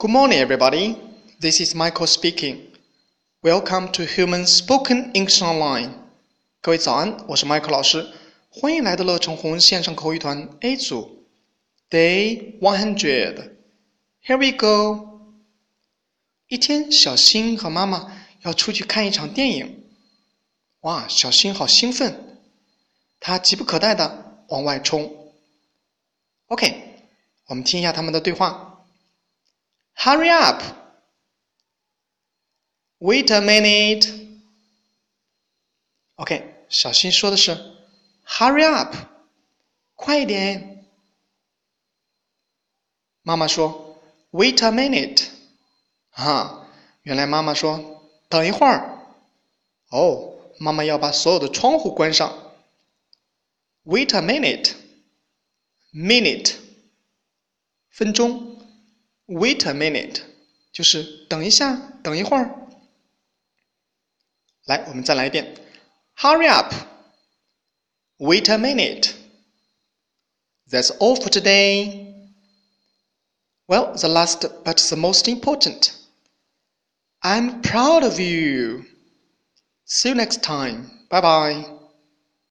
Good morning, everybody. This is Michael speaking. Welcome to Human Spoken English Online. 各位早安，我是 Michael 老师，欢迎来到乐成红线上口语团 A 组，Day One Hundred. Here we go. 一天，小新和妈妈要出去看一场电影。哇，小新好兴奋，他急不可待的往外冲。OK，我们听一下他们的对话。Hurry up! Wait a minute. OK，小新说的是 “Hurry up，快一点”。妈妈说 “Wait a minute”。啊，原来妈妈说“等一会儿”。哦，妈妈要把所有的窗户关上。Wait a minute. Minute，分钟。 Wait a minute，就是等一下，等一会儿。来，我们再来一遍。Hurry up! Wait a minute. That's all for today. Well, the last but the most important. I'm proud of you. See you next time. Bye bye.